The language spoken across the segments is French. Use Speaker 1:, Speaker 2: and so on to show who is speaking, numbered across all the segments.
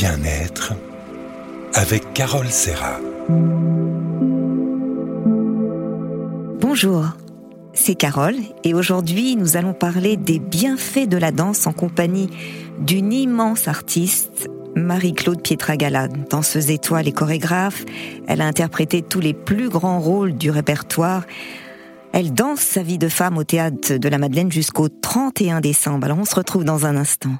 Speaker 1: Bien-être avec Carole Serra.
Speaker 2: Bonjour, c'est Carole et aujourd'hui nous allons parler des bienfaits de la danse en compagnie d'une immense artiste, Marie-Claude Pietragala, danseuse étoile et chorégraphe. Elle a interprété tous les plus grands rôles du répertoire. Elle danse sa vie de femme au théâtre de la Madeleine jusqu'au 31 décembre. Alors on se retrouve dans un instant.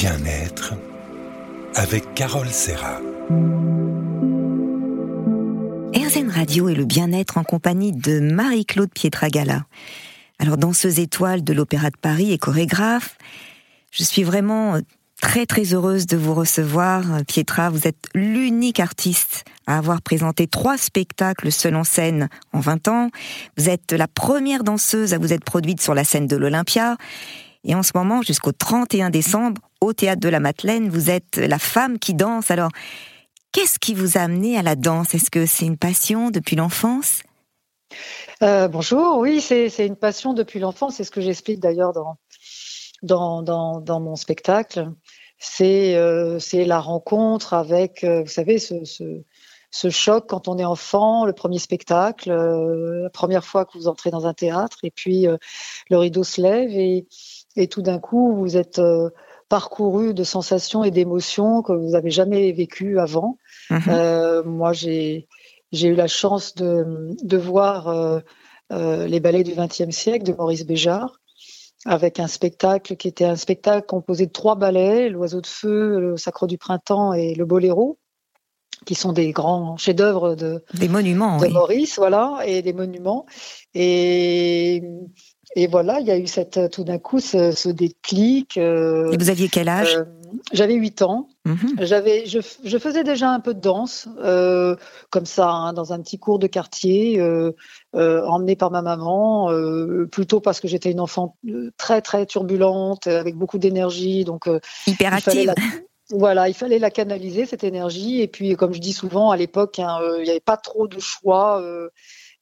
Speaker 1: Bien-être avec Carole Serra.
Speaker 2: RZN Radio et le bien-être en compagnie de Marie-Claude Pietragala. Alors, danseuse étoile de l'Opéra de Paris et chorégraphe, je suis vraiment très très heureuse de vous recevoir. Pietra, vous êtes l'unique artiste à avoir présenté trois spectacles seuls en scène en 20 ans. Vous êtes la première danseuse à vous être produite sur la scène de l'Olympia. Et en ce moment, jusqu'au 31 décembre, au Théâtre de la Madeleine, vous êtes la femme qui danse. Alors, qu'est-ce qui vous a amené à la danse? Est-ce que c'est une passion depuis l'enfance?
Speaker 3: Euh, Bonjour, oui, c'est une passion depuis l'enfance. C'est ce que j'explique d'ailleurs dans, dans, dans, mon spectacle. C'est euh, la rencontre avec, euh, vous savez, ce, ce, choc quand on est enfant, le premier spectacle, euh, la première fois que vous entrez dans un théâtre, et puis le rideau se lève et et tout d'un coup, vous êtes euh, parcouru de sensations et d'émotions que vous n'avez jamais vécues avant. Mhm. Euh, moi, j'ai eu la chance de, de voir euh les ballets du XXe siècle de Maurice Béjart avec un spectacle qui était un spectacle composé de trois ballets, l'Oiseau de feu, le Sacre du printemps et le Boléro qui sont des grands chefs-d'œuvre de
Speaker 2: des monuments
Speaker 3: de Maurice, voilà, et des monuments. Et et voilà, il y a eu cette, euh, tout d'un coup ce, ce déclic.
Speaker 2: Euh, Et vous aviez quel âge? euh,
Speaker 3: J'avais 8 ans. Mhm. J'avais, je, je, faisais déjà un peu de danse, euh, comme ça, hein, dans un petit cours de quartier, emmenée par ma maman, plutôt parce que j'étais une enfant très très turbulente, avec beaucoup d'énergie, donc
Speaker 2: hyperactive.
Speaker 3: Voilà, il fallait la canaliser cette énergie. Et puis, comme je dis souvent, à l'époque, hein, il n'y avait pas trop de choix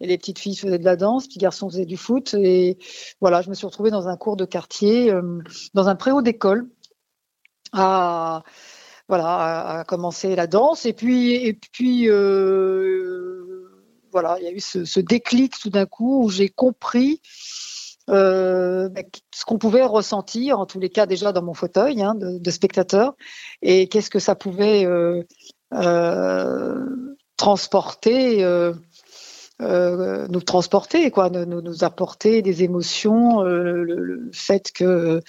Speaker 3: les petites filles faisaient de la danse, les petits garçons faisaient du foot. Et voilà, je me suis retrouvée dans un cours de quartier, euh, dans un préau d'école, à voilà, à, commencer la danse. Et puis, et puis euh, voilà, il y a eu ce, déclic tout d'un coup où j'ai compris euh, ben, ce qu'on pouvait ressentir, en tous les cas déjà dans mon fauteuil hein, de, spectateur, et qu'est-ce que ça pouvait transporter euh, nous transporter, quoi, nous, nous, apporter des émotions, euh, le, fait que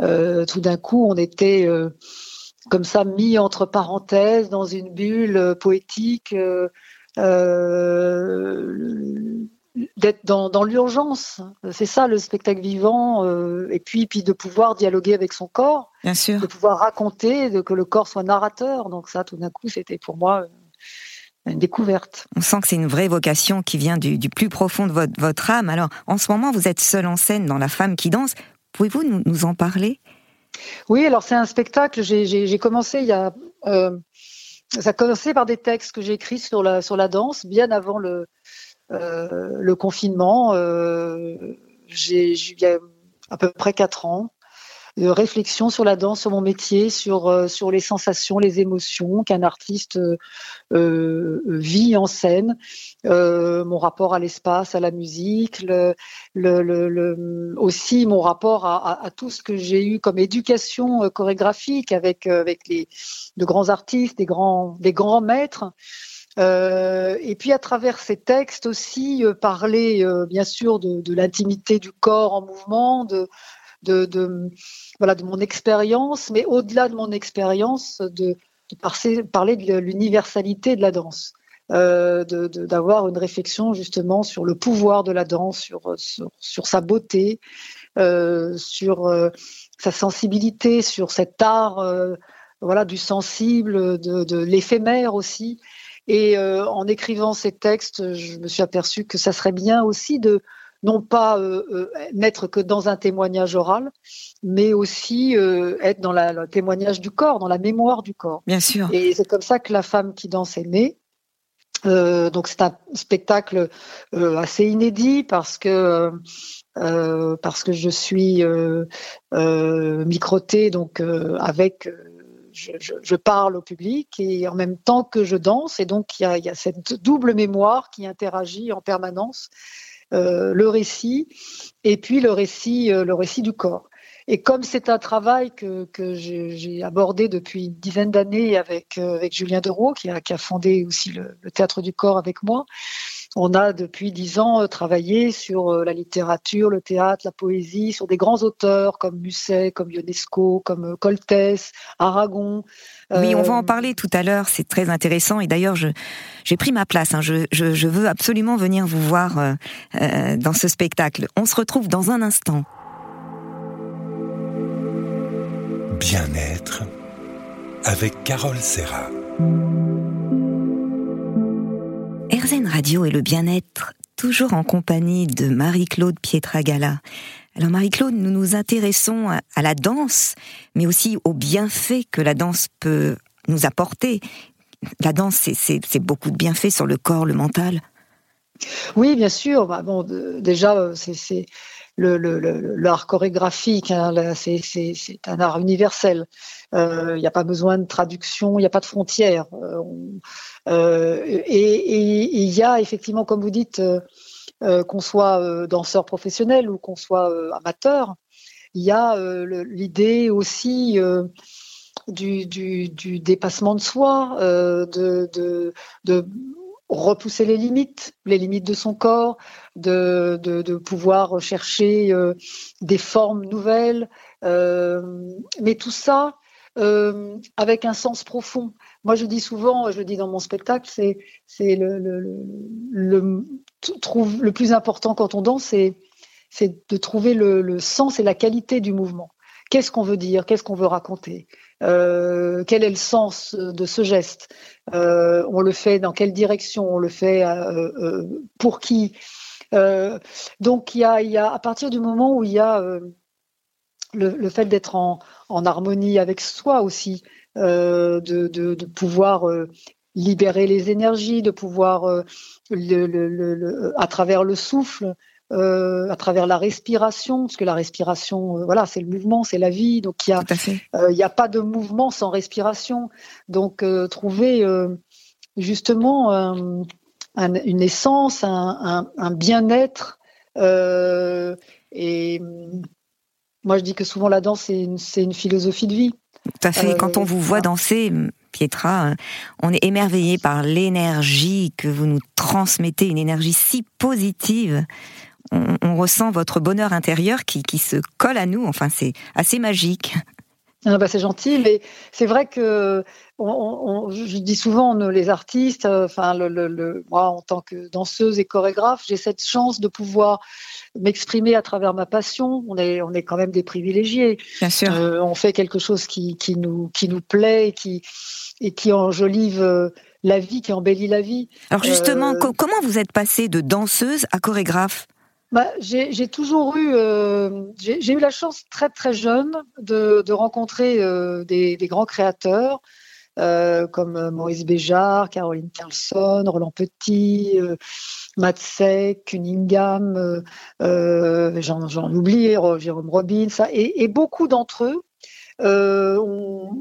Speaker 3: euh, tout d'un coup on était comme ça mis entre parenthèses dans une bulle poétique, d'être dans, dans l'urgence. C'est ça le spectacle vivant, et puis puis de pouvoir dialoguer avec son corps,
Speaker 2: Bien sûr.
Speaker 3: de pouvoir raconter, de que le corps soit narrateur. Donc ça, tout d'un coup, c'était pour moi une découverte.
Speaker 2: On sent que c'est une vraie vocation qui vient du, plus profond de votre, votre, âme. Alors, en ce moment, vous êtes seule en scène dans La femme qui danse. Pouvez-vous nous, en parler?
Speaker 3: Oui, alors c'est un spectacle. J'ai commencé il y a. Euh, ça a commencé par des textes que j'ai écrits sur la, sur la danse, bien avant le, euh, le confinement. Euh, j'ai il y a à peu près quatre ans réflexion sur la danse, sur mon métier, sur euh, sur les sensations, les émotions qu'un artiste euh, euh vit en scène, euh, mon rapport à l'espace, à la musique, le, le, le, aussi mon rapport à, à, tout ce que j'ai eu comme éducation euh, chorégraphique avec avec les de grands artistes, des grands des grands maîtres. Euh, et puis à travers ces textes aussi parler bien sûr de, de l'intimité du corps en mouvement, de, de, voilà de mon expérience, mais au-delà de mon expérience, de, parler de l'universalité de la danse. Euh, d'avoir une réflexion justement sur le pouvoir de la danse, sur, sur, sur sa beauté, euh, sur euh, sa sensibilité, sur cet art voilà, du sensible, de, de l'éphémère aussi. Et en écrivant ces textes, je me suis aperçue que ça serait bien aussi de, non pas euh, euh, n'être que dans un témoignage oral, mais aussi euh, être dans la, le témoignage du corps, dans la mémoire du corps.
Speaker 2: Bien sûr.
Speaker 3: Et c'est comme ça que la femme qui danse est née. donc c'est un spectacle assez inédit parce que parce que je suis microtée donc avec je, parle au public et en même temps que je danse. Et donc, il y a, cette double mémoire qui interagit en permanence, euh, le récit et puis le récit, euh, le récit du corps. Et comme c'est un travail que, j'ai abordé depuis une dizaine d'années avec, euh, avec Julien Dereau, qui a, qui a fondé aussi le, le, Théâtre du Corps avec moi, on a depuis dix ans travaillé sur la littérature, le théâtre, la poésie, sur des grands auteurs comme Musset, comme Ionesco, comme Coltès, Aragon.
Speaker 2: Oui, on va en parler tout à l'heure, c'est très intéressant. Et d'ailleurs, j'ai pris ma place. Hein. Je, je, veux absolument venir vous voir euh, dans ce spectacle. On se retrouve dans un instant.
Speaker 1: Bien-être avec Carole Serra.
Speaker 2: Radio et le bien-être, toujours en compagnie de Marie-Claude Pietragala. Alors Marie-Claude, nous nous intéressons à la danse, mais aussi aux bienfaits que la danse peut nous apporter. La danse, c'est beaucoup de bienfaits sur le corps, le mental.
Speaker 3: Oui, bien sûr. Bah, bon, déjà, c'est l'art chorégraphique, hein, c'est un art universel. Il euh, n'y a pas besoin de traduction, il n'y a pas de frontières. Euh, euh, et il y a effectivement, comme vous dites, qu'on soit danseur professionnel ou qu'on soit amateur, il y a l'idée aussi du, du, dépassement de soi, de, repousser les limites, les limites de son corps, de, de, pouvoir chercher des formes nouvelles. mais tout ça, euh, avec un sens profond. Moi, je dis souvent, je le dis dans mon spectacle, c'est c'est le, le, le, trouve le plus important quand on danse, c'est c'est de trouver le, sens et la qualité du mouvement. Qu'est-ce qu'on veut dire? Qu'est-ce qu'on veut raconter? Euh, Quel est le sens de ce geste? Euh, On le fait dans quelle direction? On le fait euh, pour qui? Donc, il y a, à partir du moment où il y a le, fait d'être en, harmonie avec soi aussi, de, pouvoir libérer les énergies, de pouvoir, à travers le souffle, euh, à travers la respiration, parce que la respiration, voilà, c'est le mouvement, c'est la vie, donc il n'y a, a pas de mouvement sans respiration. Donc trouver justement un, une essence, un, un, un bien-être et moi, je dis que souvent la danse, c'est une, une, philosophie de vie.
Speaker 2: Tout à fait. Quand on vous voit danser, Pietra, on est émerveillé par l'énergie que vous nous transmettez, une énergie si positive. On, ressent votre bonheur intérieur qui, qui, se colle à nous. Enfin, c'est assez magique.
Speaker 3: Ah bah c'est gentil, mais c'est vrai que on, on, je dis souvent les artistes, enfin le, le, moi en tant que danseuse et chorégraphe, j'ai cette chance de pouvoir m'exprimer à travers ma passion. On est, on est quand même des privilégiés.
Speaker 2: Bien sûr.
Speaker 3: Euh, on fait quelque chose qui, qui, nous, qui nous plaît et qui, et qui enjolive euh, la vie, qui embellit la vie.
Speaker 2: Alors justement, euh, comment vous êtes passée de danseuse à chorégraphe?
Speaker 3: Bah, j'ai toujours eu, j'ai eu la chance très très jeune de, de rencontrer des, des, grands créateurs. Euh, comme Maurice Béjart, Caroline Carlson, Roland Petit, euh, Matsek, Cunningham, euh, euh j'en oublie, Jérôme Robbins, et, et beaucoup d'entre eux euh,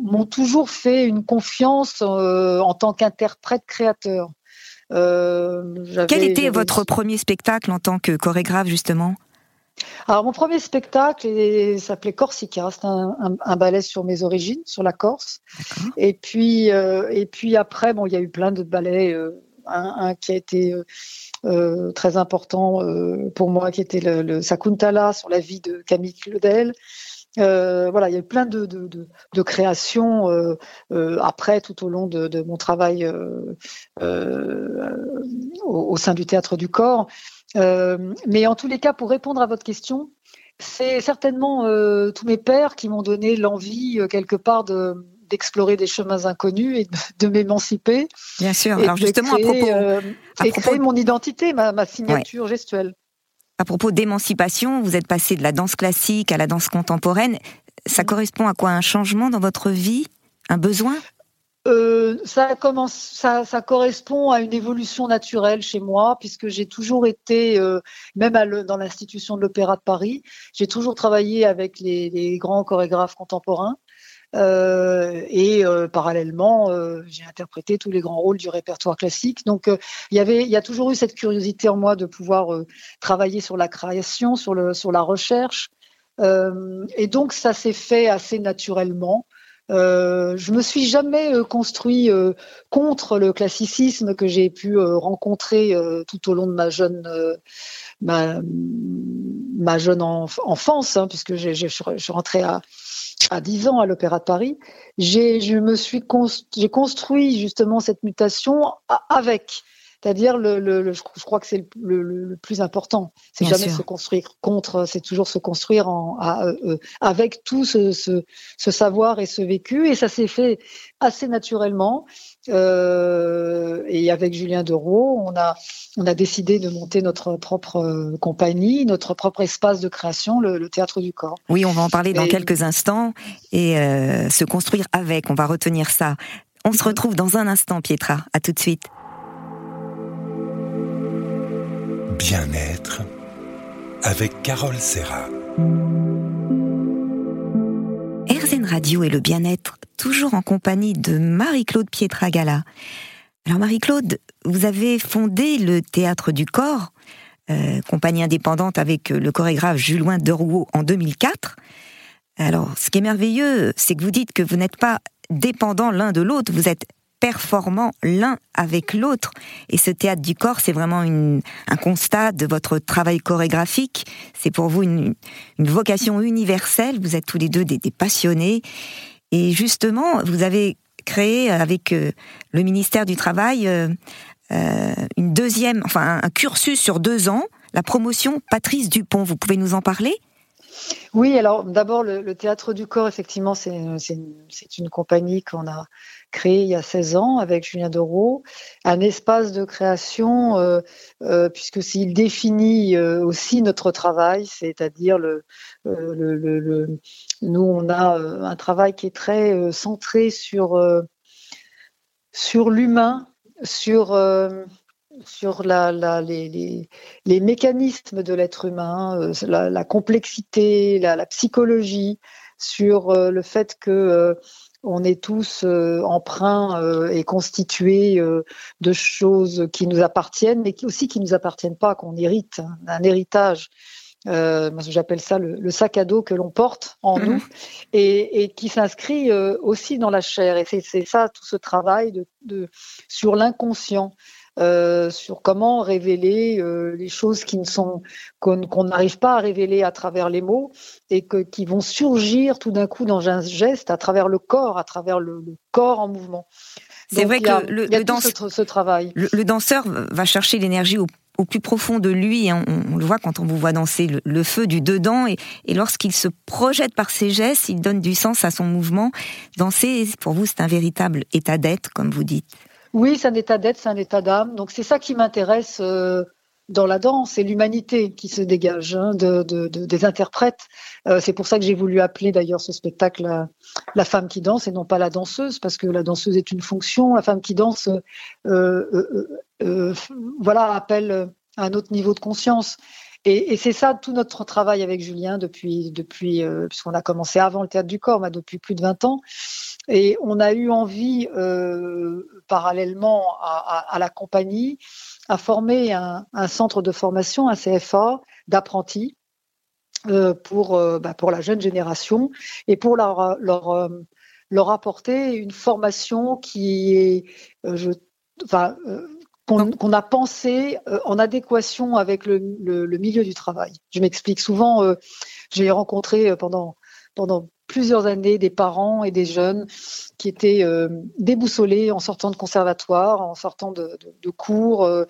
Speaker 3: m'ont toujours fait une confiance en tant qu'interprète créateur.
Speaker 2: Quel était votre premier spectacle en tant que chorégraphe justement?
Speaker 3: Alors mon premier spectacle s'appelait Corsica, c'est un, ballet sur mes origines, sur la Corse. Et puis euh, et puis après bon il y a eu plein de ballets, euh, un, qui a été euh, très important pour moi qui était le, le, Sakuntala sur la vie de Camille Claudel. Voilà, il y a eu plein de, de, de, créations après tout au long de, mon travail au, sein du théâtre du corps. Euh, mais en tous les cas, pour répondre à votre question, c'est certainement euh, tous mes pères qui m'ont donné l'envie euh, quelque part de d'explorer des chemins inconnus et de, m'émanciper.
Speaker 2: Bien sûr. Alors justement, à propos,
Speaker 3: et créer mon identité, ma, ma signature gestuelle.
Speaker 2: À propos d'émancipation, vous êtes passé de la danse classique à la danse contemporaine. Ça correspond à quoi Un changement dans votre vie? Un besoin?
Speaker 3: Euh, ça, commence, ça, ça, correspond à une évolution naturelle chez moi, puisque j'ai toujours été, euh, même à le, dans l'institution de l'Opéra de Paris, j'ai toujours travaillé avec les, les grands chorégraphes contemporains. Euh, et euh, parallèlement, euh, j'ai interprété tous les grands rôles du répertoire classique. Donc, il y il y a toujours eu cette curiosité en moi de pouvoir travailler sur la création, sur le, sur la recherche. et donc, ça s'est fait assez naturellement. Euh, je me suis jamais construit contre le classicisme que j'ai pu rencontrer tout au long de ma jeune ma, ma jeune enfance, hein, puisque je suis rentrée à, à 10 ans à l'Opéra de Paris, j'ai, je me suis j'ai construit justement cette mutation avec. C'est-à-dire, le, le, je crois que c'est le, le, plus important. C'est jamais se construire contre, c'est toujours se construire en, à, euh, avec tout ce, ce, ce, savoir et ce vécu. Et ça s'est fait assez naturellement. Euh, et avec Julien Dereau, on a, on a décidé de monter notre propre euh, compagnie, notre propre espace de création, le, Théâtre du Corps.
Speaker 2: Oui, on va en parler dans quelques instants. Et euh, se construire avec, on va retenir ça. On se retrouve dans un instant, Pietra. À tout de suite.
Speaker 1: Bien-être avec Carole Serra.
Speaker 2: RZN Radio et le bien-être, toujours en compagnie de Marie-Claude Pietragala. Alors Marie-Claude, vous avez fondé le Théâtre du Corps, euh, compagnie indépendante avec le chorégraphe Julien Derouault en 2004. Alors, ce qui est merveilleux, c'est que vous dites que vous n'êtes pas dépendants l'un de l'autre, vous êtes performants l'un avec l'autre. Et ce théâtre du corps, c'est vraiment un constat de votre travail chorégraphique. C'est pour vous une, vocation universelle. Vous êtes tous les deux des, passionnés. Et justement, vous avez créé avec euh, le ministère du Travail euh, euh, une deuxième, enfin un cursus sur deux ans, la promotion Patrice Dupont. Vous pouvez nous en parler?
Speaker 3: Oui, alors d'abord le, théâtre du corps, effectivement, c'est une, compagnie qu'on a créée il y a 16 ans avec Julien Dereau, un espace de création euh, euh, puisque s'il définit euh, aussi notre travail, c'est-à-dire le, le, nous on a un travail qui est très centré sur sur l'humain, sur sur la, les, mécanismes de l'être humain, euh, la, complexité, la, psychologie, sur euh, le fait que euh, on est tous emprunts et constitués de choses qui nous appartiennent, mais qui aussi qui nous appartiennent pas, qu'on hérite, hein, un héritage. j'appelle ça le, sac à dos que l'on porte en mmh nous et, qui s'inscrit aussi dans la chair. Et c'est ça tout ce travail de sur l'inconscient. Euh, sur comment révéler euh, les choses qui ne sont qu'on n'arrive pas à révéler à travers les mots et que, qui vont surgir tout d'un coup dans un geste à travers le corps, à travers le, corps en mouvement.
Speaker 2: C'est vrai que le,
Speaker 3: ce, travail.
Speaker 2: Le, danseur va chercher l'énergie au, plus profond de lui. Hein. On, le voit quand on vous voit danser le, feu du dedans. Et, et lorsqu'il se projette par ses gestes, il donne du sens à son mouvement. Danser, pour vous, c'est un véritable état d'être, comme vous dites.
Speaker 3: Oui, c'est un état d'être, c'est un état d'âme. Donc c'est ça qui m'intéresse euh, dans la danse, c'est l'humanité qui se dégage hein, de, des interprètes. Euh, c'est pour ça que j'ai voulu appeler d'ailleurs ce spectacle la, femme qui danse et non pas la danseuse, parce que la danseuse est une fonction. La femme qui danse, euh, voilà, appelle un autre niveau de conscience. Et, c'est ça tout notre travail avec Julien depuis, depuis puisqu'on a commencé avant le théâtre du corps, mais depuis plus de 20 ans. Et on a eu envie, euh, parallèlement à, la compagnie, à former un, centre de formation, un CFA d'apprentis euh, pour, euh, bah, pour la jeune génération et pour leur, leur, leur apporter une formation qui est, je, enfin, qu'on a pensé en adéquation avec le, le, milieu du travail. Je m'explique souvent, j'ai rencontré pendant pendant plusieurs années des parents et des jeunes qui étaient euh, déboussolés en sortant de conservatoire, en sortant de, cours euh,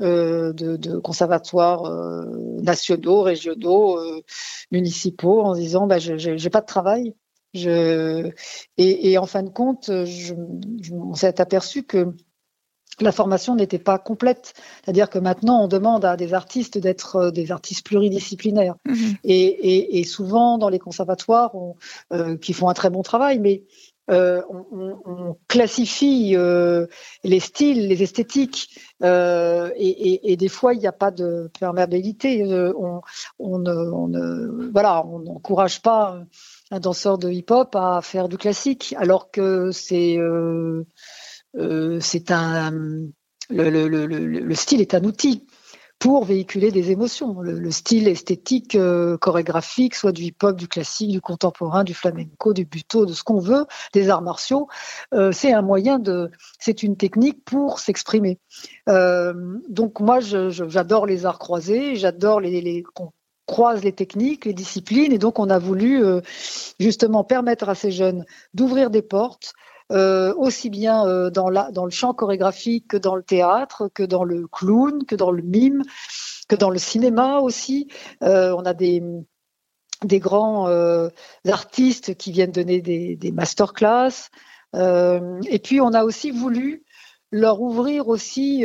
Speaker 3: euh, de, conservatoires nationaux, régionaux, municipaux, en disant bah, je n'ai pas de travail. Je... Et, en fin de compte, je, on s'est aperçu que la formation n'était pas complète. C'est-à-dire que maintenant, on demande à des artistes d'être euh, des artistes pluridisciplinaires. Mhm. Et, souvent, dans les conservatoires, euh, qui font un très bon travail, mais on, classifie les styles, les esthétiques, et, des fois il n'y a pas de perméabilité. on, on, voilà, on n'encourage pas un danseur de hip-hop à faire du classique, alors que c'est c'est un le, le, le, le, style est un outil pour véhiculer des émotions. Le, style esthétique, euh, chorégraphique, soit du hip-hop, du classique, du contemporain, du flamenco, du buto, de ce qu'on veut, des arts martiaux, euh, c'est un moyen de, c'est une technique pour s'exprimer. Euh, donc moi, j'adore les arts croisés, j'adore qu'on croise les techniques, les disciplines, et donc on a voulu justement permettre à ces jeunes d'ouvrir des portes, euh, aussi bien euh, dans, la, dans le chant chorégraphique que dans le théâtre, que dans le clown, que dans le mime, que dans le cinéma aussi. Euh, on a des, des grands artistes qui viennent donner des, des masterclass. et puis on a aussi voulu leur ouvrir aussi,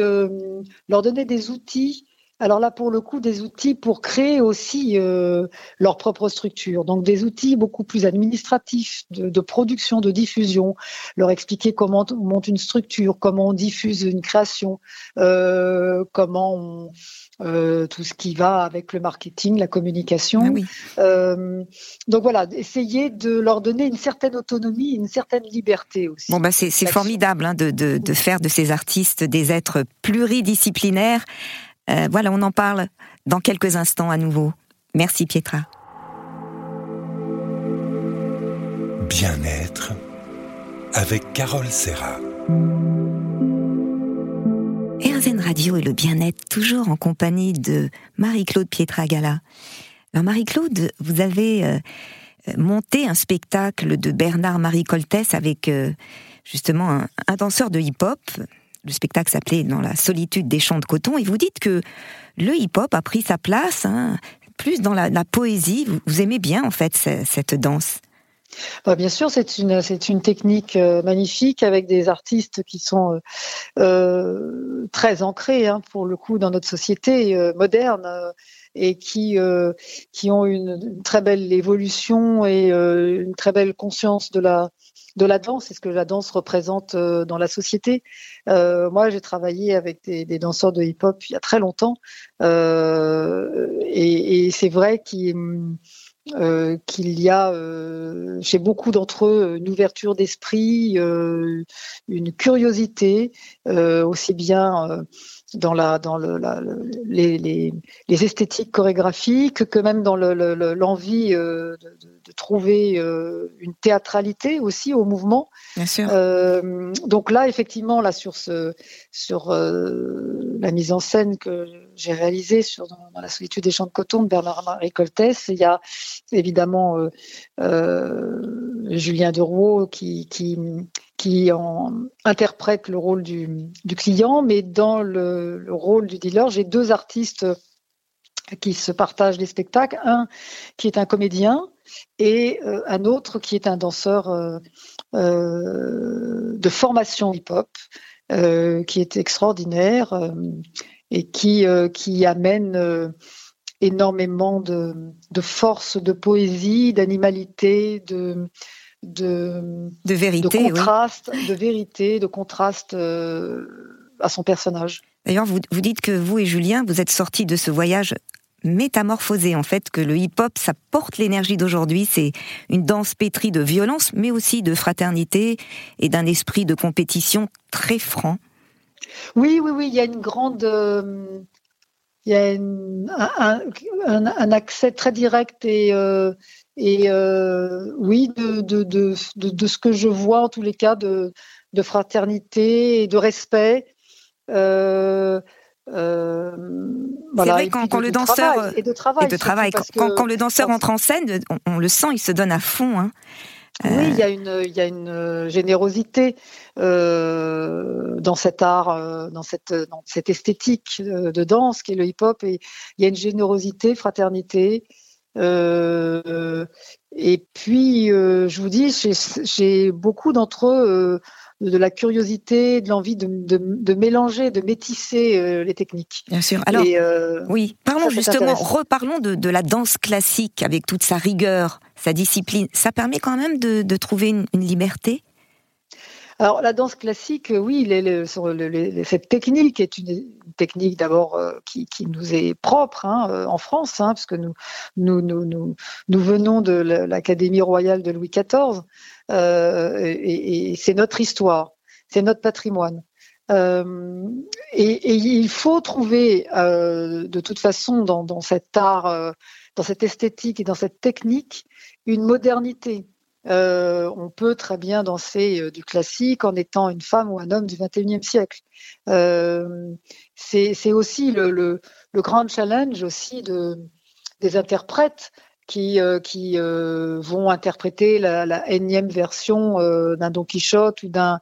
Speaker 3: leur donner des outils alors là, pour le coup, des outils pour créer aussi euh, leur propre structure. Donc des outils beaucoup plus administratifs, de, production, de diffusion, leur expliquer comment on monte une structure, comment on diffuse une création, euh, comment on, euh, tout ce qui va avec le marketing, la communication. Ah donc voilà, essayer de leur donner une certaine autonomie, une certaine liberté aussi.
Speaker 2: Bon bah c'est formidable hein, de, de, de faire de ces artistes des êtres pluridisciplinaires euh, voilà, on en parle dans quelques instants à nouveau. Merci Pietra.
Speaker 1: Bien-être avec Carole Serra.
Speaker 2: RZN Radio et le bien-être, toujours en compagnie de Marie-Claude Pietra-Gala. Alors Marie-Claude, vous avez euh, monté un spectacle de Bernard-Marie Coltès avec euh, justement un, un, danseur de hip-hop, le spectacle s'appelait Dans la solitude des champs de coton, et vous dites que le hip-hop a pris sa place, hein, plus dans la, poésie. Vous, aimez bien, en fait, cette danse?
Speaker 3: Bah, bien sûr, c'est une c'est une technique euh, magnifique avec des artistes qui sont euh, euh, très ancrés hein, pour le coup dans notre société moderne et qui qui ont une, très belle évolution et une très belle conscience de la de la danse et ce que la danse représente euh, dans la société. Euh, moi, j'ai travaillé avec des, danseurs de hip-hop il y a très longtemps euh, et, c'est vrai qu'il y a chez beaucoup d'entre eux une ouverture d'esprit, une curiosité, aussi bien dans la dans le, les, les, les, esthétiques chorégraphiques que même dans l'envie le, de, de, trouver une théâtralité aussi au mouvement.
Speaker 2: Bien sûr.
Speaker 3: Euh, donc là, effectivement, là sur ce sur euh, la mise en scène que j'ai réalisée sur dans, la solitude des champs de coton de Bernard-Marie Coltès, il y a évidemment euh, euh Julien Derouault qui qui qui en, interprète le rôle du, du, client, mais dans le, le rôle du dealer, j'ai deux artistes qui se partagent les spectacles. Un qui est un comédien et euh, un autre qui est un danseur euh, euh, de formation hip-hop, qui est extraordinaire et qui, qui amène énormément de, de, force, de poésie, d'animalité, de, de,
Speaker 2: de vérité,
Speaker 3: de contraste, de vérité, de contraste euh, à son personnage.
Speaker 2: D'ailleurs, vous, vous dites que vous et Julien, vous êtes sortis de ce voyage métamorphosé, en fait, que le hip-hop, ça porte l'énergie d'aujourd'hui. C'est une danse pétrie de violence, mais aussi de fraternité et d'un esprit de compétition très franc.
Speaker 3: Oui, oui, oui, il y a une grande. Euh, il y a un, un, accès très direct et, euh, et euh, oui, de, de, de, de, ce que je vois en tous les cas de, de fraternité et de respect.
Speaker 2: Euh, euh, voilà, c'est vrai quand, quand le danseur
Speaker 3: et de travail,
Speaker 2: et de travail. Quand, quand, le danseur entre en scène, on, le sent, il se donne à fond. Hein.
Speaker 3: Oui, il y a une, il y a une générosité euh, dans cet art, dans cette, dans cette esthétique de danse qui est le hip-hop, et il y a une générosité, fraternité, euh, et puis, euh, je vous dis, j'ai beaucoup d'entre eux euh, de la curiosité, de l'envie de, de, mélanger, de métisser les techniques.
Speaker 2: Bien sûr. Alors, oui, parlons justement, reparlons de, de, la danse classique avec toute sa rigueur, sa discipline. Ça permet quand même de, trouver une, liberté
Speaker 3: Alors la danse classique, oui, cette technique est une, technique d'abord qui, nous est propre hein, en France, hein, puisque nous, venons de l'Académie royale de Louis XIV, et c'est notre histoire, c'est notre patrimoine. Euh, et, il faut trouver, euh, de toute façon, dans, cet art, euh, dans cette esthétique et dans cette technique, une modernité. On peut très bien danser du classique en étant une femme ou un homme du 21e siècle. C'est aussi le, grand challenge aussi de, des interprètes qui, vont interpréter la, la énième version d'un Don Quichotte ou d'un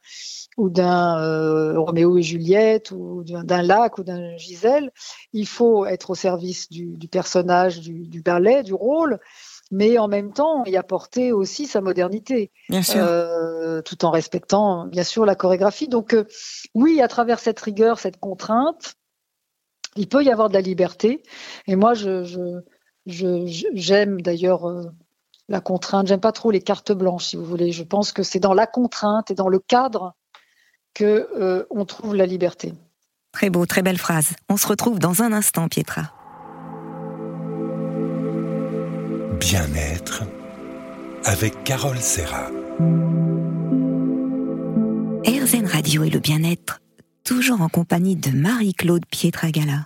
Speaker 3: ou d'un euh, Roméo et Juliette, ou d'un lac, ou d'un Gisèle. Il faut être au service du, personnage, du, ballet, du rôle, mais en même temps y apporter aussi sa modernité,
Speaker 2: bien sûr.
Speaker 3: Euh, tout en respectant bien sûr la chorégraphie. Donc euh, oui, à travers cette rigueur, cette contrainte, il peut y avoir de la liberté. Et moi, je, j'aime d'ailleurs la contrainte. J'aime pas trop les cartes blanches, si vous voulez. Je pense que c'est dans la contrainte et dans le cadre que euh, on trouve la liberté.
Speaker 2: Très beau, très belle phrase. On se retrouve dans un instant, Pietra.
Speaker 1: Bien-être avec Carole Serra.
Speaker 2: RZN Radio et le bien-être, toujours en compagnie de Marie-Claude Pietragala.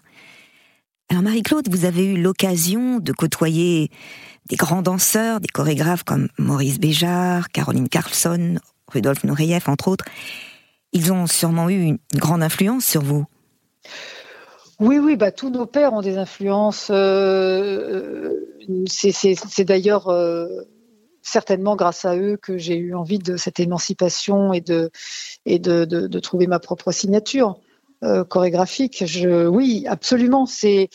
Speaker 2: Alors Marie-Claude, vous avez eu l'occasion de côtoyer des grands danseurs, des chorégraphes comme Maurice Béjart, Caroline Carlson, Rudolf Nureyev, entre autres ils ont sûrement eu une grande influence sur vous.
Speaker 3: Oui, oui, bah, tous nos pères ont des influences. Euh, euh, c'est d'ailleurs euh, certainement grâce à eux que j'ai eu envie de cette émancipation et de, et de, trouver ma propre signature chorégraphique. Je, oui, absolument. C'est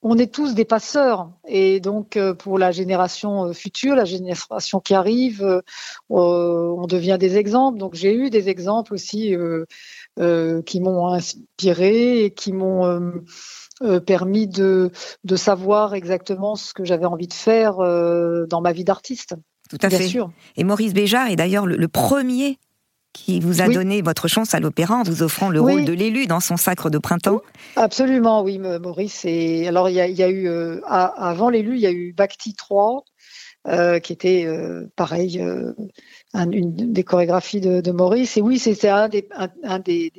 Speaker 3: on est tous des passeurs et donc pour la génération future, la génération qui arrive, on devient des exemples. Donc j'ai eu des exemples aussi qui m'ont inspiré et qui m'ont permis de, de savoir exactement ce que j'avais envie de faire dans ma vie d'artiste.
Speaker 2: Tout à fait. Sûr. Et Maurice Béjart est d'ailleurs le premier qui vous a donné votre chance à l'opéra en vous offrant le rôle de l'élu dans son sacre de printemps.
Speaker 3: Absolument, oui, Maurice. Et alors, il y a, eu, euh, avant l'élu, il y a eu Bhakti 3, euh, qui était pareil, euh, pareil, une des chorégraphies de, Maurice. Et oui, c'était un, des, un, des,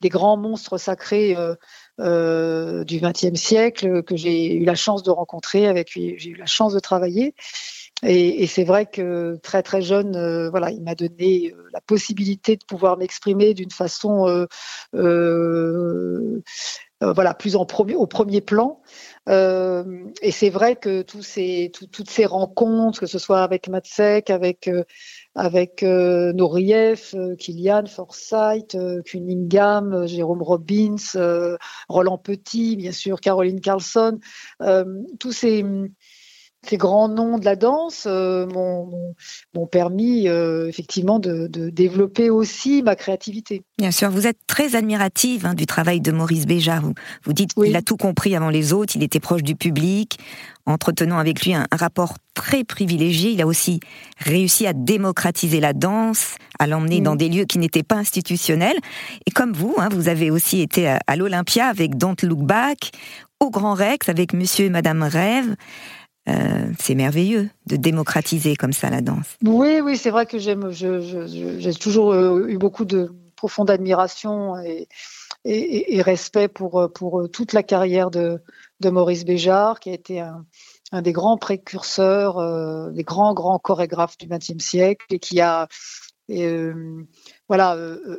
Speaker 3: des, grands monstres sacrés du XXe siècle que j'ai eu la chance de rencontrer, avec lui, j'ai eu la chance de travailler. Et, et c'est vrai que très très jeune, euh, voilà, il m'a donné euh, la possibilité de pouvoir m'exprimer d'une façon, euh, euh voilà, plus en premier, au premier plan. et c'est vrai que tous ces, toutes ces rencontres, que ce soit avec Matsek, avec avec euh, Nourieff, Kylian Forsyth, Cunningham, Jérôme Robbins, Roland Petit, bien sûr, Caroline Carlson, tous ces ces grands noms de la danse euh, m'ont permis euh, effectivement de, développer aussi ma créativité.
Speaker 2: Bien sûr, vous êtes très admirative hein, du travail de Maurice Béjart. Vous, vous dites qu'il a tout compris avant les autres, il était proche du public, entretenant avec lui un, rapport très privilégié. Il a aussi réussi à démocratiser la danse, à l'emmener dans des lieux qui n'étaient pas institutionnels. Et comme vous, hein, vous avez aussi été à, à l'Olympia avec Don't Look Back, au Grand Rex avec Monsieur et Madame Rêve. Euh, c'est merveilleux de démocratiser comme ça la danse.
Speaker 3: Oui, oui, c'est vrai que j'ai toujours euh, eu beaucoup de profonde admiration et, respect pour, pour toute la carrière de, Maurice Béjart, qui a été un, des grands précurseurs, euh, des grands, grands chorégraphes du XXe siècle et qui a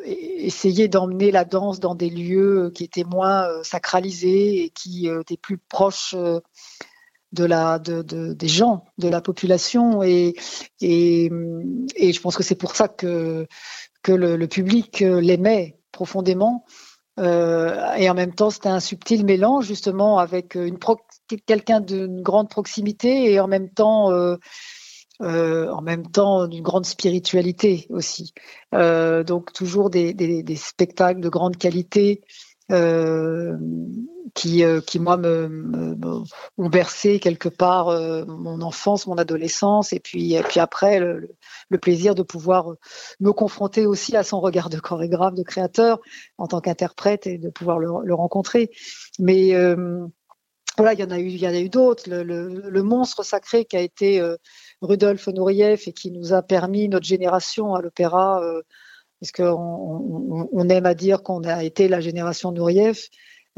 Speaker 3: essayé d'emmener la danse dans des lieux qui étaient moins sacralisés et qui étaient plus proches de la, de, des gens, de la population. Et, et, et je pense que c'est pour ça que, que le, public l'aimait profondément. Euh, et en même temps, c'était un subtil mélange justement avec une quelqu'un d'une grande proximité et en même temps, euh, euh, en même temps, d'une grande spiritualité aussi. donc toujours des, des, des, spectacles de grande qualité qui, euh, qui moi, me, ont bercé quelque part euh, mon enfance, mon adolescence, et puis, et puis après, le, plaisir de pouvoir me confronter aussi à son regard de chorégraphe, de créateur, en tant qu'interprète, et de pouvoir le, rencontrer. Mais euh, voilà, il y en a eu, eu d'autres. Le, monstre sacré qui a été Rudolf Nureyev et qui nous a permis, notre génération à l'opéra, parce on, aime à dire qu'on a été la génération Nureyev,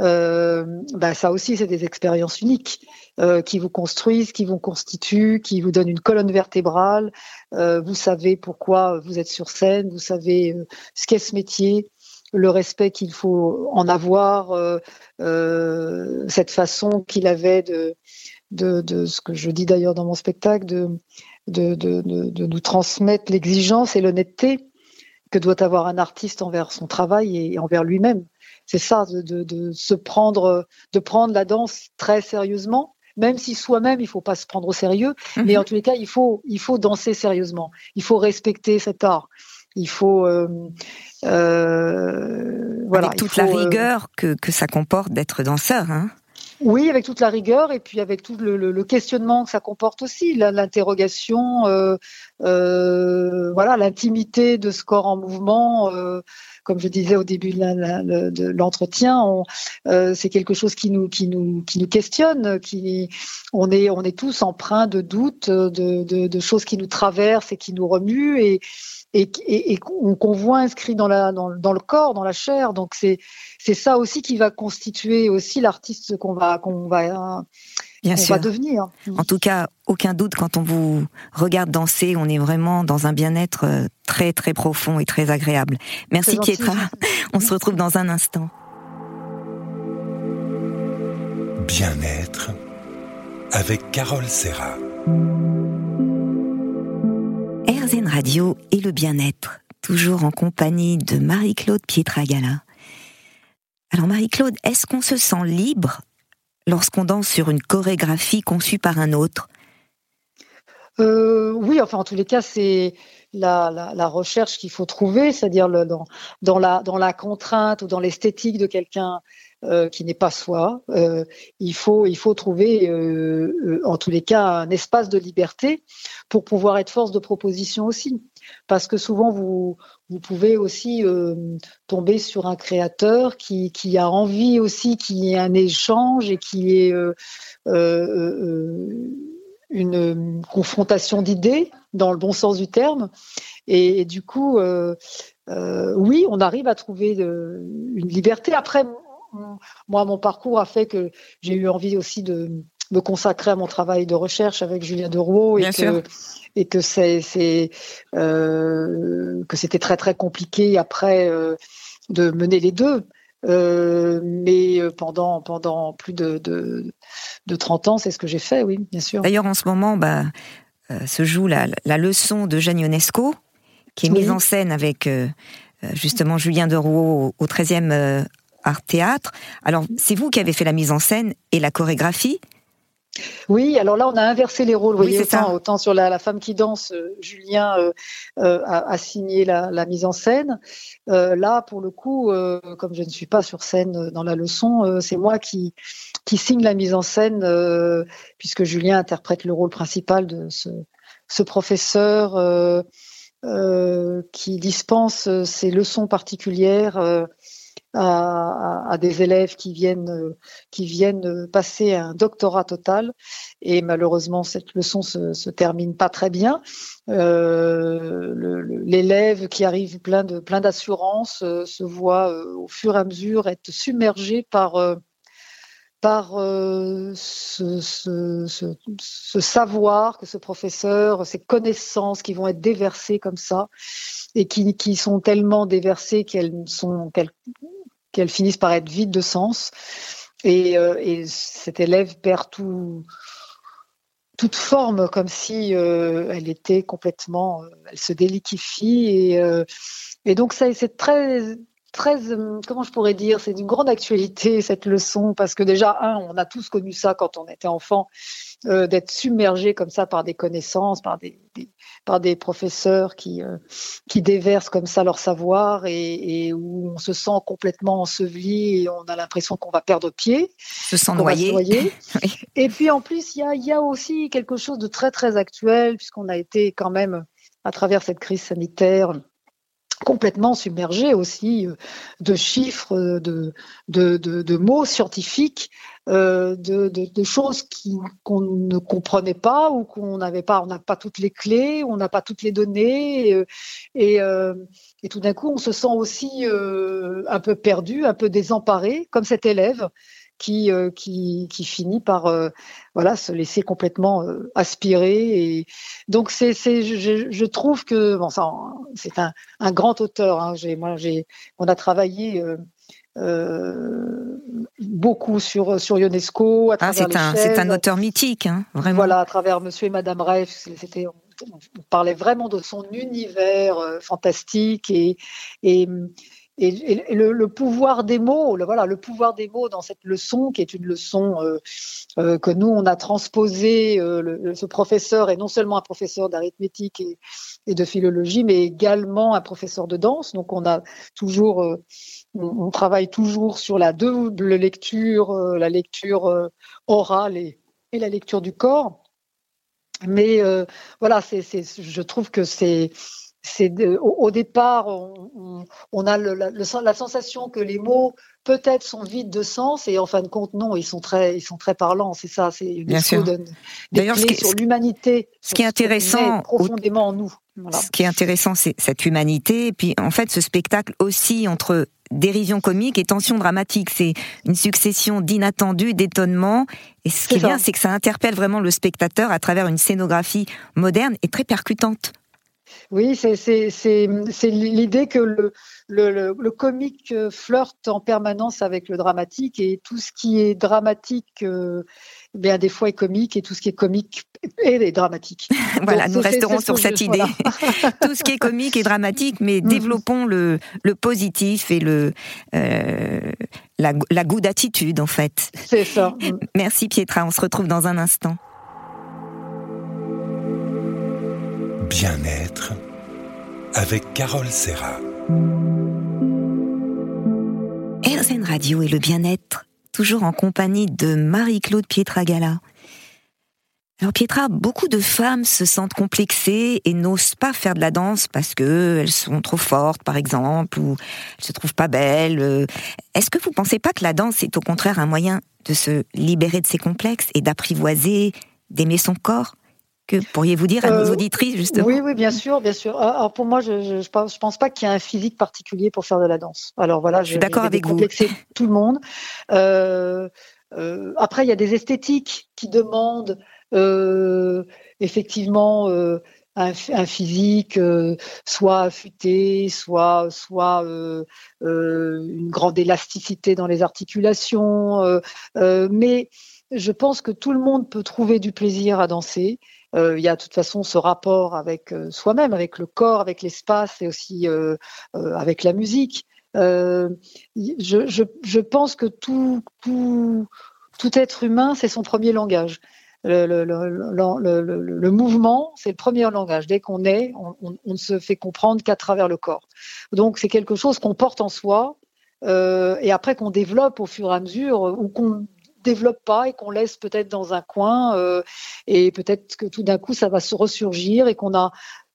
Speaker 3: euh, bah, ça aussi, c'est des expériences uniques euh, qui vous construisent, qui vous constituent, qui vous donnent une colonne vertébrale. Euh, vous savez pourquoi vous êtes sur scène, vous savez ce qu'est ce métier, le respect qu'il faut en avoir, cette façon qu'il avait de, de, de, ce que je dis d'ailleurs dans mon spectacle, de nous transmettre l'exigence et l'honnêteté que doit avoir un artiste envers son travail et envers lui-même c'est ça, de, de, se prendre, de prendre la danse très sérieusement, même si soi-même il faut pas se prendre au sérieux, mais mhm. en tous les cas il faut il faut danser sérieusement, il faut respecter cet art, il faut euh,
Speaker 2: euh, voilà avec toute la euh, rigueur que, que ça comporte d'être danseur. Hein
Speaker 3: oui, avec toute la rigueur et puis avec tout le, le, questionnement que ça comporte aussi, l'interrogation, euh, voilà, l'intimité de ce corps en mouvement. Euh, comme je disais au début de l'entretien, euh, c'est quelque chose qui nous, qui nous, qui nous questionne. Qui, on est, on est tous empreints de doutes, de, de, de choses qui nous traversent et qui nous remuent et, et, et, qu'on voit inscrit dans, la, dans, dans, le corps, dans la chair. Donc c'est c'est ça aussi qui va constituer aussi l'artiste qu'on va qu'on va Bien sûr. va devenir.
Speaker 2: En tout cas, aucun doute quand on vous regarde danser, on est vraiment dans un bien-être euh, très très profond et très agréable. Merci Pietra. On se retrouve dans un instant.
Speaker 1: Bien-être avec Carole Serra.
Speaker 2: RZN Radio et le bien-être, toujours en compagnie de Marie-Claude Pietragala. Alors Marie-Claude, est-ce qu'on se sent libre lorsqu'on danse sur une chorégraphie conçue par un autre
Speaker 3: euh, Oui, enfin en tous les cas, c'est la, recherche qu'il faut trouver, c'est-à-dire dans la contrainte ou dans l'esthétique de quelqu'un euh, qui n'est pas soi. Euh, il, faut, il faut trouver, en tous les cas, un espace de liberté pour pouvoir être force de proposition aussi parce que souvent vous, vous pouvez aussi euh, tomber sur un créateur qui, qui, a envie aussi qu'il y ait un échange et euh, euh, une confrontation d'idées dans le bon sens du terme. Et, du coup, oui, on arrive à trouver une liberté. Après, moi, mon parcours a fait que j'ai eu envie aussi de me consacrer à mon travail de recherche avec Julien Derouault et que, et que c'est, c'est euh, que c'était très très compliqué après euh, de mener les deux. Euh, mais pendant pendant plus de, de, de 30 ans, c'est ce que j'ai fait, oui, bien sûr.
Speaker 2: D'ailleurs, en ce moment, bah, se joue la, la leçon de Jeanne Ionesco, qui est mise en scène avec justement Julien Derouault au, au 13e Art Théâtre. Alors, c'est vous qui avez fait la mise en scène et la chorégraphie.
Speaker 3: Oui, alors là, on a inversé les rôles. Vous voyez, autant, sur la, femme qui danse, euh, Julien euh, euh, a, signé la, mise en scène. là, pour le coup, comme je ne suis pas sur scène dans la leçon, c'est moi qui, qui signe la mise en scène, puisque Julien interprète le rôle principal de ce, ce professeur qui dispense ces leçons particulières à, des élèves qui viennent, qui viennent passer un doctorat total. Et malheureusement, cette leçon se, se termine pas très bien. Euh, L'élève qui arrive plein de plein d'assurance euh, se voit euh, au fur et à mesure être submergé par euh, par euh, ce, savoir que ce professeur, ces connaissances qui vont être déversées comme ça et qui, qui sont tellement déversées qu'elles sont qu'elles finissent par être vides de sens. Et, euh, et cet élève perd tout, toute forme, comme si euh, elle était complètement, euh, elle se déliquifie. Et, et donc ça, c'est très très, euh, comment je pourrais dire, c'est d'une grande actualité cette leçon parce que déjà un, on a tous connu ça quand on était enfant, euh, d'être submergé comme ça par des connaissances, par des, par des professeurs qui euh, qui déversent comme ça leur savoir et, et, où on se sent complètement enseveli et on a l'impression qu'on va perdre pied,
Speaker 2: se sent noyé.
Speaker 3: oui. Et puis en plus il y a, y a aussi quelque chose de très très actuel puisqu'on a été quand même à travers cette crise sanitaire complètement submergé aussi euh, de chiffres, de, de, de, de mots scientifiques, euh, de, choses qu'on ne comprenait pas ou qu'on n'avait pas, on n'a pas toutes les clés, on n'a pas toutes les données, et, euh, tout d'un coup on se sent aussi euh, un peu perdu, un peu désemparé, comme cet élève qui, euh, qui, qui, finit par euh, voilà, se laisser complètement euh, aspirer. Et donc, c'est, c'est, je, je, trouve que bon, ça, c'est un, un, grand auteur. Hein. J'ai, moi, j'ai, on a travaillé. beaucoup sur sur UNESCO. À
Speaker 2: ah, c'est un c'est un auteur mythique, hein, vraiment.
Speaker 3: Voilà, à travers Monsieur et Madame Rêve, c'était on parlait vraiment de son univers fantastique et et et, le, pouvoir des mots, le, voilà, le pouvoir des mots dans cette leçon, qui est une leçon euh, euh, que nous on a transposée. Euh, ce professeur est non seulement un professeur d'arithmétique et, de philologie, mais également un professeur de danse. Donc on a toujours, on, travaille toujours sur la double lecture, la lecture orale et, la lecture du corps. Mais voilà, je trouve que c'est c'est au, au, départ, on, on a le, la, le, la, sensation que les mots peut-être sont vides de sens et en fin de compte non, ils sont très, ils sont très parlants. C'est ça, c'est une D'ailleurs, ce qui, sur l'humanité.
Speaker 2: Ce qui est intéressant,
Speaker 3: profondément en nous.
Speaker 2: Voilà. Ce qui est intéressant, c'est cette humanité. Et puis, en fait, ce spectacle aussi entre dérision comique et tension dramatique. C'est une succession d'inattendus, d'étonnements. Et ce qui est, est bien, c'est que ça interpelle vraiment le spectateur à travers une scénographie moderne et très percutante.
Speaker 3: Oui, c'est l'idée que le, le, le, comique euh, flirte en permanence avec le dramatique et tout ce qui est dramatique, euh, bien des fois est comique et tout ce qui est comique est, dramatique.
Speaker 2: voilà, nous resterons sur cette idée. tout ce qui est comique est dramatique, mais mm. développons le, le positif et le euh, la, la goût d'attitude en fait.
Speaker 3: C'est ça.
Speaker 2: Merci Pietra, on se retrouve dans un instant.
Speaker 1: Bien-être avec Carole Serra.
Speaker 2: RZN Radio et le bien-être, toujours en compagnie de Marie-Claude Pietragala. Alors Pietra, beaucoup de femmes se sentent complexées et n'osent pas faire de la danse parce que elles sont trop fortes, par exemple, ou elles se trouvent pas belles. Est-ce que vous pensez pas que la danse est au contraire un moyen de se libérer de ses complexes et d'apprivoiser, d'aimer son corps? Que pourriez-vous dire à nos euh, auditrices, justement
Speaker 3: Oui, oui, bien sûr, bien sûr. Ah, alors pour moi, je ne je, pense, je pense pas qu'il y ait un physique particulier pour faire de la danse. Alors voilà,
Speaker 2: je suis d'accord avec vous.
Speaker 3: tout le monde. Euh, euh, après, il y a des esthétiques qui demandent effectivement un, un, physique euh, soit affûté, soit soit une grande élasticité dans les articulations. mais je pense que tout le monde peut trouver du plaisir à danser. Euh, il y a de toute façon ce rapport avec euh, soi-même, avec le corps, avec l'espace et aussi euh, avec la musique. Je, pense que tout, être humain, c'est son premier langage. Le, mouvement, c'est le premier langage. Dès qu'on est, on, ne se fait comprendre qu'à travers le corps. Donc c'est quelque chose qu'on porte en soi et après qu'on développe au fur et à mesure ou qu'on développe pas et qu'on laisse peut-être dans un coin euh, et peut-être que tout d'un coup ça va se ressurgir et qu'on a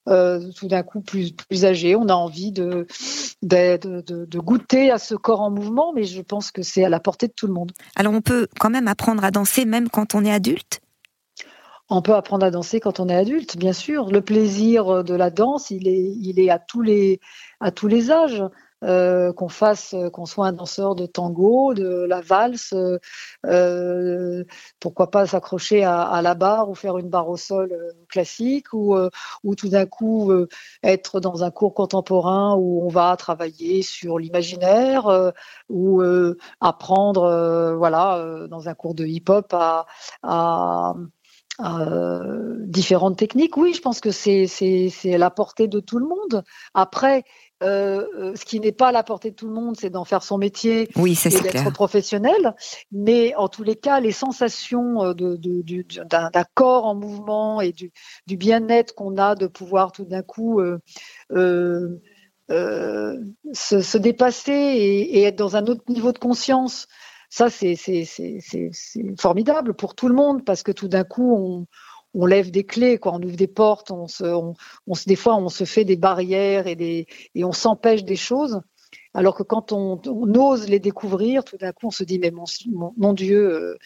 Speaker 3: euh, tout d'un coup plus, plus âgé, on a envie de de, de, de, goûter à ce corps en mouvement, mais je pense que c'est à la portée de tout le monde.
Speaker 2: Alors on peut quand même apprendre à danser même quand on est adulte?
Speaker 3: On peut apprendre à danser quand on est adulte, bien sûr. Le plaisir de la danse, il est, il est à tous les, à tous les âges euh, qu'on fasse, euh, qu'on soit un danseur de tango, de la valse, euh, pourquoi pas s'accrocher à, la barre ou faire une barre au sol classique, ou, ou tout d'un coup être dans un cours contemporain où on va travailler sur l'imaginaire, ou apprendre, voilà, dans un cours de hip-hop à, différentes techniques. Oui, je pense que c'est la portée de tout le monde. Après, euh, ce qui n'est pas à la portée de tout le monde, c'est d'en faire son métier
Speaker 2: oui,
Speaker 3: et d'être professionnel. Mais en tous les cas, les sensations de, d'un, corps en mouvement et du, bien-être qu'on a de pouvoir tout d'un coup se, se, dépasser et, et, être dans un autre niveau de conscience, ça, c'est, c'est, c'est, formidable pour tout le monde parce que tout d'un coup, on, on lève des clés, quoi, on ouvre des portes, on se, on, se, des fois on se fait des barrières et, des, et on s'empêche des choses. Alors que quand on, ose les découvrir, tout d'un coup on se dit mais mon, mon, Dieu,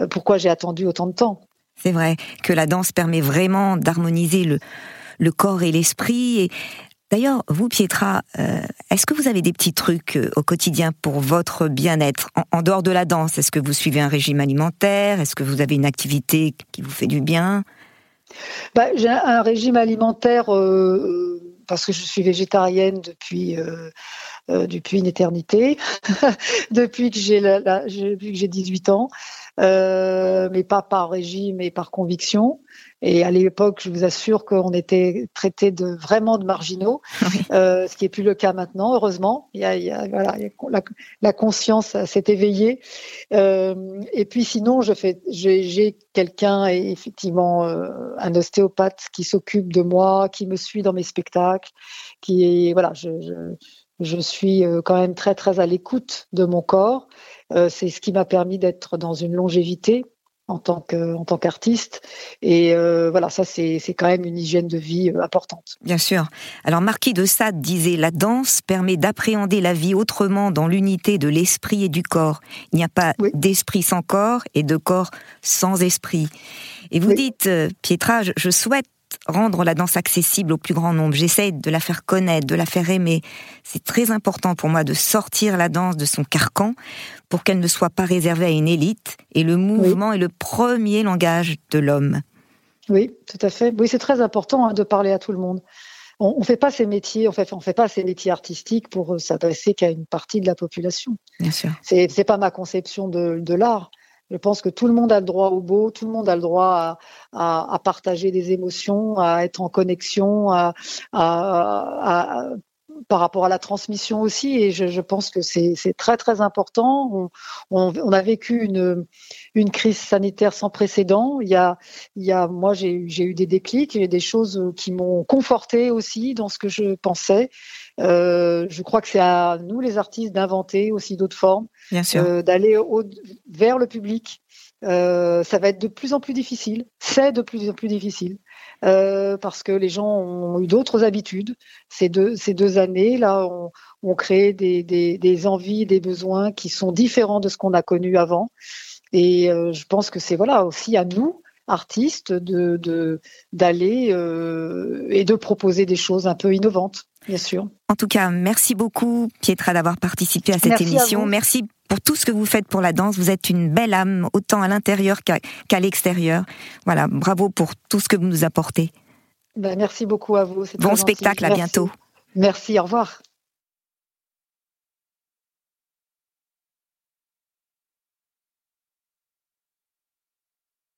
Speaker 3: euh, pourquoi j'ai attendu autant de temps?
Speaker 2: C'est vrai que la danse permet vraiment d'harmoniser le, le corps et l'esprit. Et D'ailleurs, vous, Pietra, euh, est-ce que vous avez des petits trucs euh, au quotidien pour votre bien-être en, dehors de la danse? Est-ce que vous suivez un régime alimentaire? Est-ce que vous avez une activité qui vous fait du bien?
Speaker 3: Bah, J'ai un régime alimentaire euh, parce que je suis végétarienne depuis. Depuis une éternité, depuis que j'ai la, j'ai 18 ans, mais pas par régime et par conviction. Et à l'époque, je vous assure qu'on était traités de vraiment de marginaux, euh, ce qui est plus le cas maintenant, heureusement. Il y a, il y a, voilà, la, conscience s'est éveillée. Euh, et puis sinon, je fais, j'ai quelqu'un, effectivement, euh, un ostéopathe qui s'occupe de moi, qui me suit dans mes spectacles, qui est, voilà, je, je, je suis euh, quand même très très à l'écoute de mon corps. Euh, c'est ce qui m'a permis d'être dans une longévité en tant que en tant qu'artiste et euh, voilà ça c'est c'est quand même une hygiène de vie importante.
Speaker 2: Bien sûr. Alors Marquis de Sade disait la danse permet d'appréhender la vie autrement dans l'unité de l'esprit et du corps. Il n'y a pas d'esprit sans corps et de corps sans esprit. Et vous dites Pietra, je souhaite rendre la danse accessible au plus grand nombre. J'essaie de la faire connaître, de la faire aimer. C'est très important pour moi de sortir la danse de son carcan pour qu'elle ne soit pas réservée à une élite. Et le mouvement est le premier langage de l'homme.
Speaker 3: Oui, tout à fait. Oui, c'est très important hein, de parler à tout le monde. On ne fait pas ces métiers, on fait, on fait pas ces métiers artistiques pour euh, s'adresser qu'à une partie de la population.
Speaker 2: Bien sûr.
Speaker 3: C'est, c'est pas ma conception de, de l'art. Je pense que tout le monde a le droit au beau, tout le monde a le droit à, partager des émotions, à être en connexion, à, par rapport à la transmission aussi. Et je, pense que c'est très très important. On, a vécu une, crise sanitaire sans précédent. Il y a, moi j'ai eu des déclics, a des choses qui m'ont conforté aussi dans ce que je pensais. Euh, je crois que c'est à nous les artistes d'inventer aussi d'autres formes euh, d'aller vers le public. Euh, ça va être de plus en plus difficile. C'est de plus en plus difficile euh, parce que les gens ont eu d'autres habitudes. Ces deux, ces deux années là ont, ont créé des, des, des, envies, des besoins qui sont différents de ce qu'on a connu avant. Et euh, je pense que c'est voilà aussi à nous artistes de d'aller euh, et de proposer des choses un peu innovantes, bien sûr.
Speaker 2: En tout cas, merci beaucoup Pietra d'avoir participé à cette émission. merci pour tout ce que vous faites pour la danse. Vous êtes une belle âme, autant à l'intérieur qu'à l'extérieur. Voilà, bravo pour tout ce que vous nous apportez.
Speaker 3: Ben, merci beaucoup à vous.
Speaker 2: Bon spectacle,
Speaker 3: à
Speaker 2: bientôt.
Speaker 3: Merci, au revoir.